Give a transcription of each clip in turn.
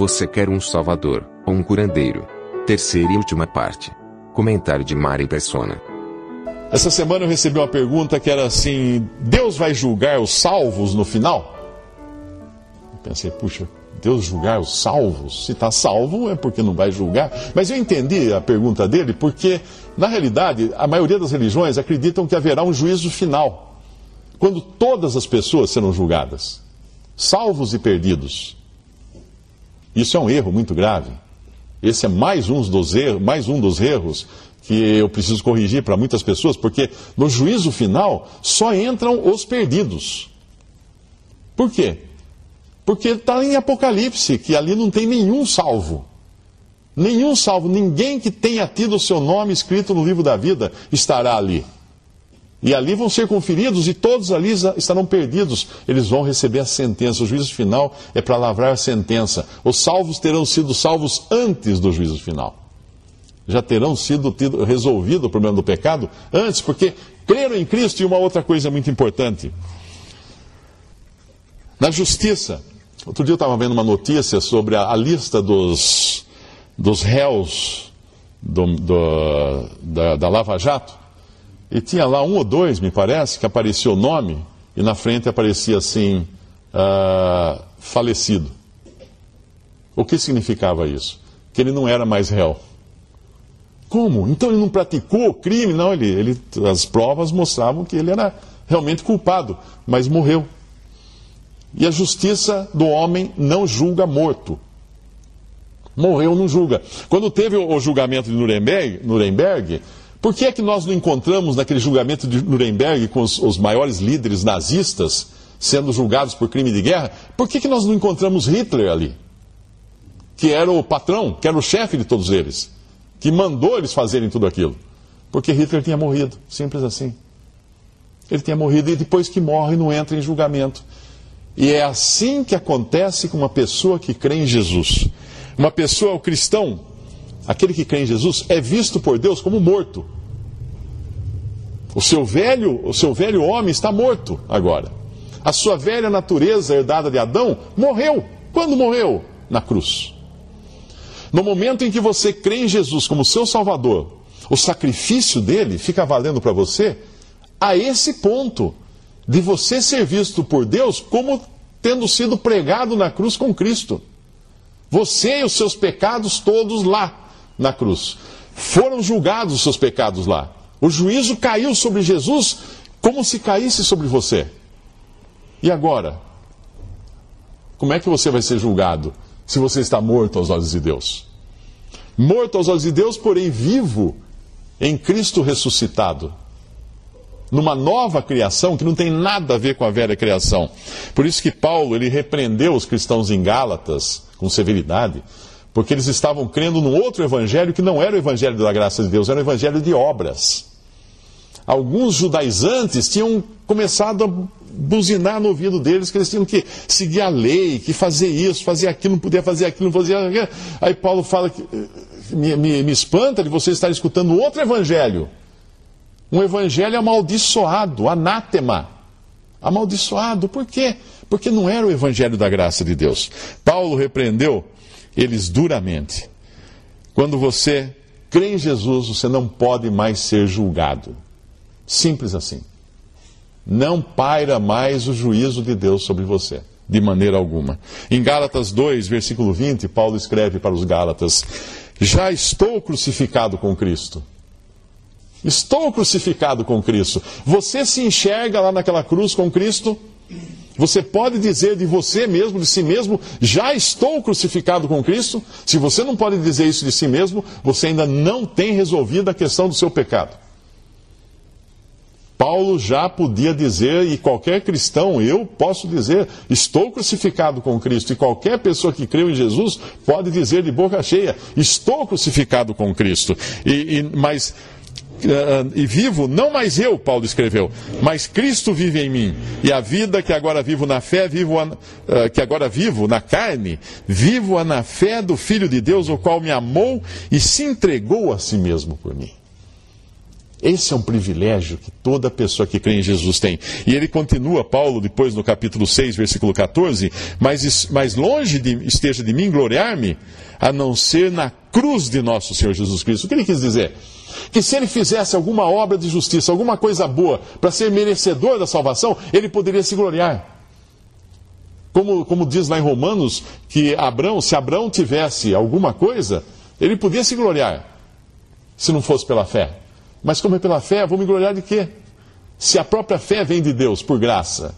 Você quer um salvador, ou um curandeiro? Terceira e última parte. Comentário de Mari Persona. Essa semana eu recebi uma pergunta que era assim: Deus vai julgar os salvos no final? Eu pensei, puxa, Deus julgar os salvos? Se está salvo é porque não vai julgar. Mas eu entendi a pergunta dele porque, na realidade, a maioria das religiões acreditam que haverá um juízo final, quando todas as pessoas serão julgadas, salvos e perdidos. Isso é um erro muito grave. Esse é mais um dos erros, mais um dos erros que eu preciso corrigir para muitas pessoas, porque no juízo final só entram os perdidos. Por quê? Porque está em Apocalipse, que ali não tem nenhum salvo. Nenhum salvo, ninguém que tenha tido o seu nome escrito no livro da vida estará ali. E ali vão ser conferidos e todos ali estarão perdidos. Eles vão receber a sentença. O juízo final é para lavrar a sentença. Os salvos terão sido salvos antes do juízo final. Já terão sido tido, resolvido o problema do pecado antes, porque creram em Cristo e uma outra coisa muito importante. Na justiça, outro dia eu estava vendo uma notícia sobre a, a lista dos, dos réus do, do, da, da Lava Jato. E tinha lá um ou dois, me parece, que aparecia o nome e na frente aparecia assim: uh, falecido. O que significava isso? Que ele não era mais réu. Como? Então ele não praticou crime? Não, ele, ele, as provas mostravam que ele era realmente culpado, mas morreu. E a justiça do homem não julga morto. Morreu, não julga. Quando teve o julgamento de Nuremberg, Nuremberg por que é que nós não encontramos naquele julgamento de Nuremberg com os, os maiores líderes nazistas sendo julgados por crime de guerra? Por que, que nós não encontramos Hitler ali? Que era o patrão, que era o chefe de todos eles, que mandou eles fazerem tudo aquilo. Porque Hitler tinha morrido, simples assim. Ele tinha morrido e depois que morre não entra em julgamento. E é assim que acontece com uma pessoa que crê em Jesus. Uma pessoa, o cristão, aquele que crê em Jesus, é visto por Deus como morto. O seu velho, o seu velho homem está morto agora. A sua velha natureza herdada de Adão morreu. Quando morreu? Na cruz. No momento em que você crê em Jesus como seu Salvador, o sacrifício dele fica valendo para você a esse ponto de você ser visto por Deus como tendo sido pregado na cruz com Cristo. Você e os seus pecados todos lá na cruz. Foram julgados os seus pecados lá. O juízo caiu sobre Jesus como se caísse sobre você. E agora? Como é que você vai ser julgado se você está morto aos olhos de Deus? Morto aos olhos de Deus, porém vivo em Cristo ressuscitado. Numa nova criação que não tem nada a ver com a velha criação. Por isso que Paulo ele repreendeu os cristãos em Gálatas com severidade, porque eles estavam crendo num outro evangelho que não era o evangelho da graça de Deus, era o evangelho de obras. Alguns judaizantes tinham começado a buzinar no ouvido deles que eles tinham que seguir a lei, que fazer isso, fazer aquilo, não podia fazer aquilo, não fazia aquilo. Aí Paulo fala que me, me, me espanta de você estar escutando outro evangelho. Um evangelho amaldiçoado, anátema. Amaldiçoado. Por quê? Porque não era o evangelho da graça de Deus. Paulo repreendeu eles duramente. Quando você crê em Jesus, você não pode mais ser julgado. Simples assim. Não paira mais o juízo de Deus sobre você, de maneira alguma. Em Gálatas 2, versículo 20, Paulo escreve para os Gálatas: Já estou crucificado com Cristo. Estou crucificado com Cristo. Você se enxerga lá naquela cruz com Cristo? Você pode dizer de você mesmo, de si mesmo, já estou crucificado com Cristo? Se você não pode dizer isso de si mesmo, você ainda não tem resolvido a questão do seu pecado. Paulo já podia dizer, e qualquer cristão, eu posso dizer, estou crucificado com Cristo. E qualquer pessoa que creu em Jesus pode dizer de boca cheia, estou crucificado com Cristo. E, e mas e vivo, não mais eu, Paulo escreveu, mas Cristo vive em mim. E a vida que agora vivo na fé, vivo a, uh, que agora vivo na carne, vivo-a na fé do Filho de Deus, o qual me amou e se entregou a si mesmo por mim. Esse é um privilégio que toda pessoa que crê em Jesus tem. E ele continua, Paulo, depois no capítulo 6, versículo 14: Mas, mas longe de, esteja de mim gloriar-me, a não ser na cruz de nosso Senhor Jesus Cristo. O que ele quis dizer? Que se ele fizesse alguma obra de justiça, alguma coisa boa, para ser merecedor da salvação, ele poderia se gloriar. Como, como diz lá em Romanos, que Abraão, se Abraão tivesse alguma coisa, ele podia se gloriar, se não fosse pela fé. Mas como é pela fé, vou me gloriar de quê? Se a própria fé vem de Deus, por graça.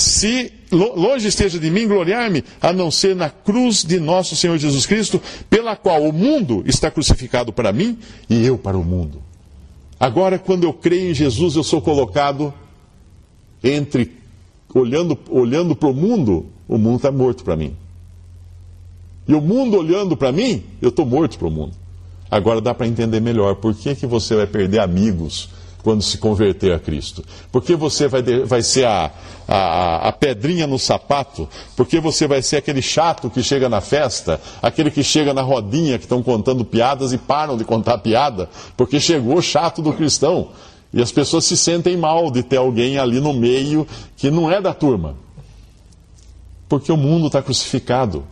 Se longe esteja de mim gloriar-me, a não ser na cruz de nosso Senhor Jesus Cristo, pela qual o mundo está crucificado para mim e eu para o mundo. Agora, quando eu creio em Jesus, eu sou colocado entre, olhando, olhando para o mundo, o mundo está morto para mim. E o mundo olhando para mim, eu estou morto para o mundo. Agora dá para entender melhor por que, que você vai perder amigos quando se converter a Cristo. Porque você vai, vai ser a, a, a, pedrinha no sapato, porque você vai ser aquele chato que chega na festa, aquele que chega na rodinha que estão contando piadas e param de contar piada, porque chegou o chato do cristão. E as pessoas se sentem mal de ter alguém ali no meio que não é da turma. Porque o mundo está crucificado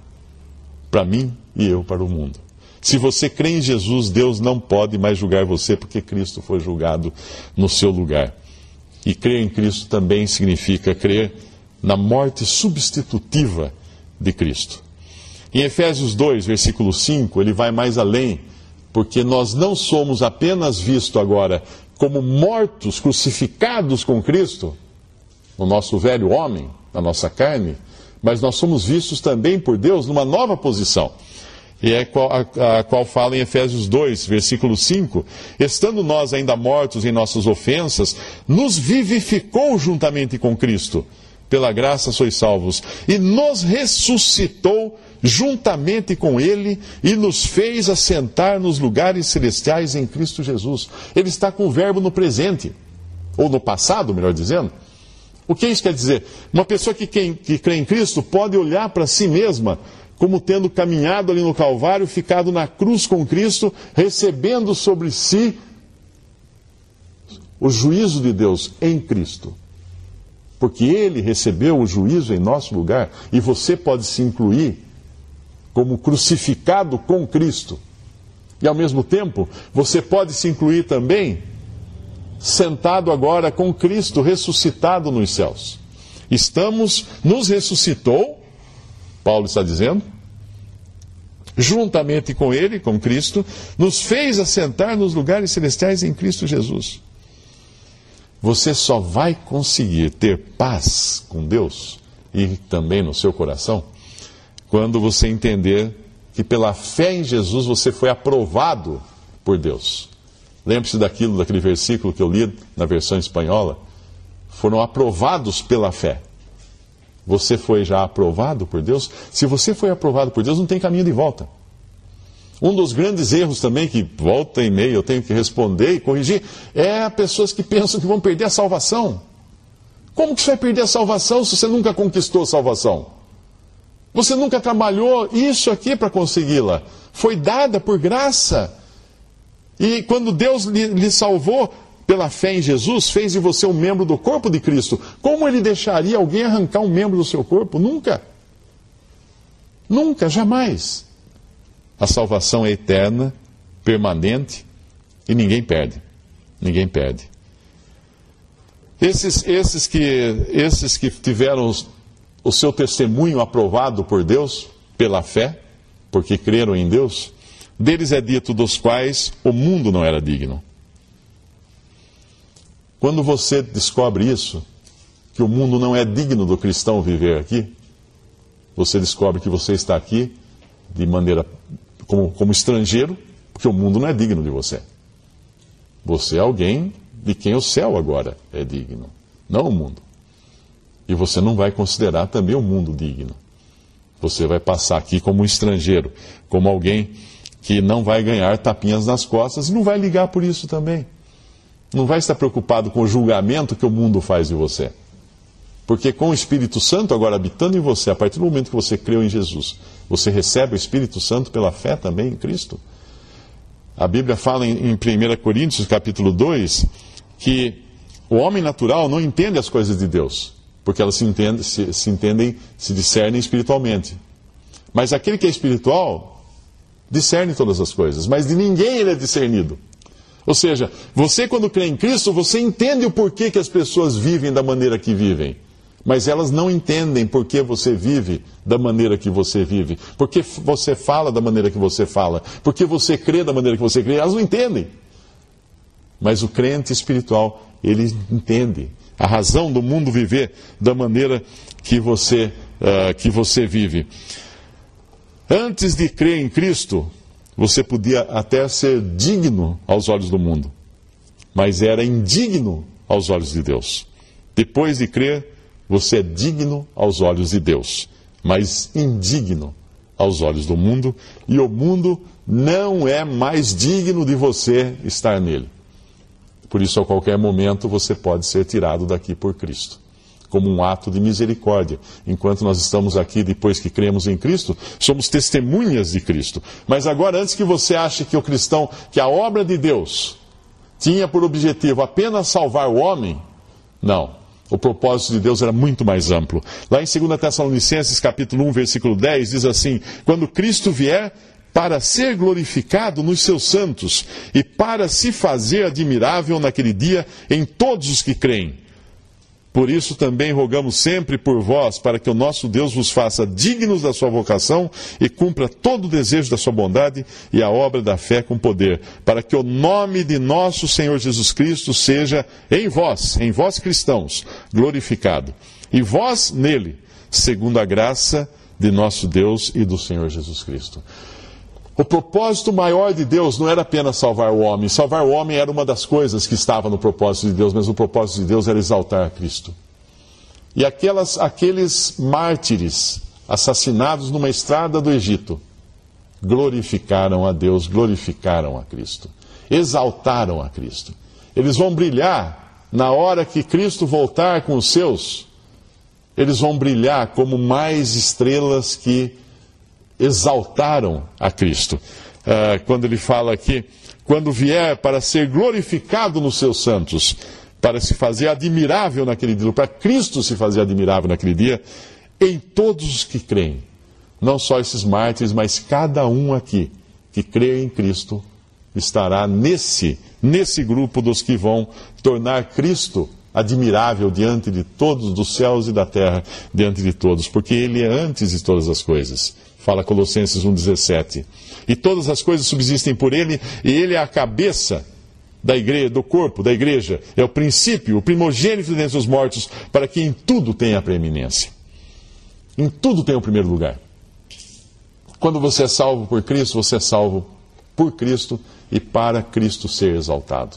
para mim e eu para o mundo. Se você crê em Jesus, Deus não pode mais julgar você, porque Cristo foi julgado no seu lugar. E crer em Cristo também significa crer na morte substitutiva de Cristo. Em Efésios 2, versículo 5, ele vai mais além, porque nós não somos apenas vistos agora como mortos, crucificados com Cristo, no nosso velho homem, na nossa carne, mas nós somos vistos também por Deus numa nova posição e é a, qual fala em Efésios 2, versículo 5: Estando nós ainda mortos em nossas ofensas, nos vivificou juntamente com Cristo. Pela graça sois salvos. E nos ressuscitou juntamente com Ele e nos fez assentar nos lugares celestiais em Cristo Jesus. Ele está com o verbo no presente, ou no passado, melhor dizendo. O que isso quer dizer? Uma pessoa que, que crê em Cristo pode olhar para si mesma como tendo caminhado ali no Calvário, ficado na cruz com Cristo, recebendo sobre si o juízo de Deus em Cristo. Porque ele recebeu o juízo em nosso lugar e você pode se incluir como crucificado com Cristo. E ao mesmo tempo, você pode se incluir também sentado agora com Cristo ressuscitado nos céus. Estamos, nos ressuscitou Paulo está dizendo, juntamente com Ele, com Cristo, nos fez assentar nos lugares celestiais em Cristo Jesus. Você só vai conseguir ter paz com Deus e também no seu coração quando você entender que pela fé em Jesus você foi aprovado por Deus. Lembre-se daquilo, daquele versículo que eu li na versão espanhola. Foram aprovados pela fé. Você foi já aprovado por Deus? Se você foi aprovado por Deus, não tem caminho de volta. Um dos grandes erros também, que volta e meia eu tenho que responder e corrigir, é pessoas que pensam que vão perder a salvação. Como que você vai perder a salvação se você nunca conquistou a salvação? Você nunca trabalhou isso aqui para consegui-la. Foi dada por graça. E quando Deus lhe, lhe salvou, pela fé em Jesus, fez de você um membro do corpo de Cristo. Como ele deixaria alguém arrancar um membro do seu corpo? Nunca. Nunca, jamais. A salvação é eterna, permanente e ninguém perde. Ninguém perde. Esses, esses, que, esses que tiveram o seu testemunho aprovado por Deus, pela fé, porque creram em Deus, deles é dito dos quais o mundo não era digno. Quando você descobre isso, que o mundo não é digno do cristão viver aqui, você descobre que você está aqui de maneira como, como estrangeiro, porque o mundo não é digno de você. Você é alguém de quem o céu agora é digno, não o mundo. E você não vai considerar também o mundo digno. Você vai passar aqui como um estrangeiro, como alguém que não vai ganhar tapinhas nas costas e não vai ligar por isso também. Não vai estar preocupado com o julgamento que o mundo faz de você. Porque com o Espírito Santo agora habitando em você, a partir do momento que você creu em Jesus, você recebe o Espírito Santo pela fé também em Cristo. A Bíblia fala em, 1 Coríntios, capítulo 2, que o homem natural não entende as coisas de Deus, porque elas se se, se entendem, se discernem espiritualmente. Mas aquele que é espiritual discerne todas as coisas, mas de ninguém ele é discernido. Ou seja, você quando crê em Cristo, você entende o porquê que as pessoas vivem da maneira que vivem. Mas elas não entendem por que você vive da maneira que você vive, por que você fala da maneira que você fala, por que você crê da maneira que você crê. Elas não entendem. Mas o crente espiritual, ele entende a razão do mundo viver da maneira que você, uh, que você vive. Antes de crer em Cristo, você podia até ser digno aos olhos do mundo, mas era indigno aos olhos de Deus. Depois de crer, você é digno aos olhos de Deus, mas indigno aos olhos do mundo, e o mundo não é mais digno de você estar nele. Por isso, a qualquer momento, você pode ser tirado daqui por Cristo como um ato de misericórdia. Enquanto nós estamos aqui, depois que cremos em Cristo, somos testemunhas de Cristo. Mas agora, antes que você ache que o cristão, que a obra de Deus tinha por objetivo apenas salvar o homem, não. O propósito de Deus era muito mais amplo. Lá em 2 Tessalonicenses, capítulo 1, versículo 10, diz assim: Quando Cristo vier, para ser glorificado nos seus santos e para se fazer admirável naquele dia em todos os que creem. Por isso também rogamos sempre por vós, para que o nosso Deus vos faça dignos da sua vocação e cumpra todo o desejo da sua bondade e a obra da fé com poder, para que o nome de nosso Senhor Jesus Cristo seja em vós, em vós cristãos, glorificado, e vós nele, segundo a graça de nosso Deus e do Senhor Jesus Cristo. O propósito maior de Deus não era apenas salvar o homem. Salvar o homem era uma das coisas que estava no propósito de Deus, mas o propósito de Deus era exaltar a Cristo. E aquelas, aqueles mártires assassinados numa estrada do Egito glorificaram a Deus, glorificaram a Cristo, exaltaram a Cristo. Eles vão brilhar na hora que Cristo voltar com os seus, eles vão brilhar como mais estrelas que exaltaram a Cristo. Uh, quando ele fala aqui, quando vier para ser glorificado nos seus santos, para se fazer admirável naquele dia, para Cristo se fazer admirável naquele dia, em todos os que creem. Não só esses mártires, mas cada um aqui que crê em Cristo estará nesse, nesse grupo dos que vão tornar Cristo admirável diante de todos, dos céus e da terra, diante de todos, porque Ele é antes de todas as coisas fala Colossenses 1,17. E todas as coisas subsistem por ele, e ele é a cabeça da igreja, do corpo da igreja, é o princípio, o primogênito dentre os mortos, para que em tudo tenha a preeminência. Em tudo tem o primeiro lugar. Quando você é salvo por Cristo, você é salvo por Cristo e para Cristo ser exaltado.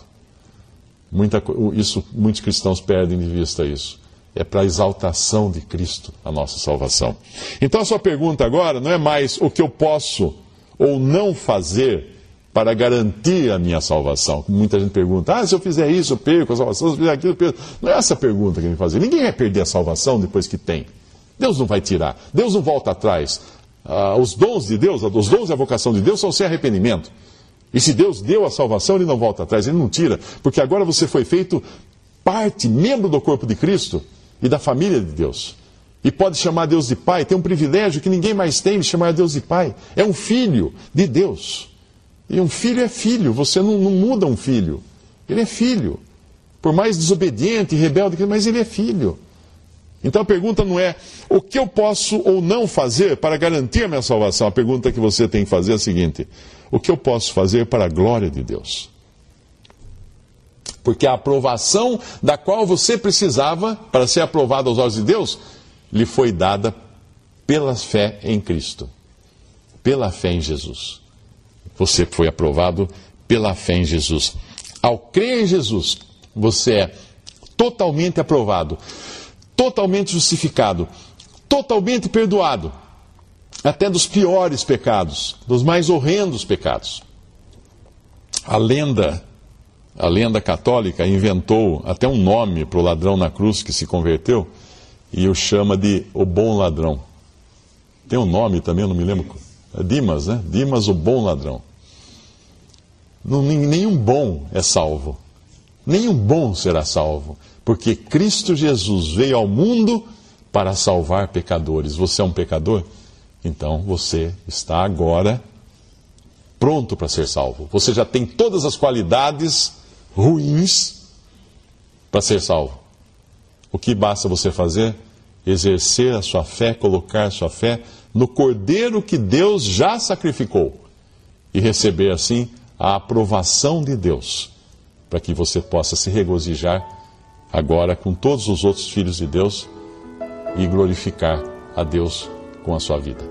Muita, isso, muitos cristãos perdem de vista isso é para a exaltação de Cristo a nossa salvação. Então a sua pergunta agora não é mais o que eu posso ou não fazer para garantir a minha salvação. Muita gente pergunta: ah, se eu fizer isso, eu perco a salvação, se eu fizer aquilo, eu perco. Não é essa pergunta que me fazer. Ninguém vai perder a salvação depois que tem. Deus não vai tirar. Deus não volta atrás. Ah, os dons de Deus, os dons e a vocação de Deus são sem arrependimento. E se Deus deu a salvação, Ele não volta atrás, Ele não tira. Porque agora você foi feito parte, membro do corpo de Cristo e da família de Deus. E pode chamar Deus de Pai, tem um privilégio que ninguém mais tem de chamar Deus de Pai. É um filho de Deus. E um filho é filho, você não, não muda um filho. Ele é filho. Por mais desobediente e rebelde, mas ele é filho. Então a pergunta não é o que eu posso ou não fazer para garantir a minha salvação. A pergunta que você tem que fazer é a seguinte: o que eu posso fazer para a glória de Deus? Porque a aprovação da qual você precisava para ser aprovado aos olhos de Deus lhe foi dada pela fé em Cristo, pela fé em Jesus. Você foi aprovado pela fé em Jesus. Ao crer em Jesus, você é totalmente aprovado, totalmente justificado, totalmente perdoado, até dos piores pecados, dos mais horrendos pecados. A lenda, a lenda católica inventou até um nome para o ladrão na cruz que se converteu e o chama de o bom ladrão. Tem um nome também, eu não me lembro. É Dimas, né? Dimas, o bom ladrão. Nenhum bom é salvo. Nenhum bom será salvo. Porque Cristo Jesus veio ao mundo para salvar pecadores. Você é um pecador? Então você está agora pronto para ser salvo. Você já tem todas as qualidades ruins para ser salvo. O que basta você fazer? Exercer a sua fé, colocar a sua fé no cordeiro que Deus já sacrificou e receber assim a aprovação de Deus, para que você possa se regozijar agora com todos os outros filhos de Deus e glorificar a Deus com a sua vida.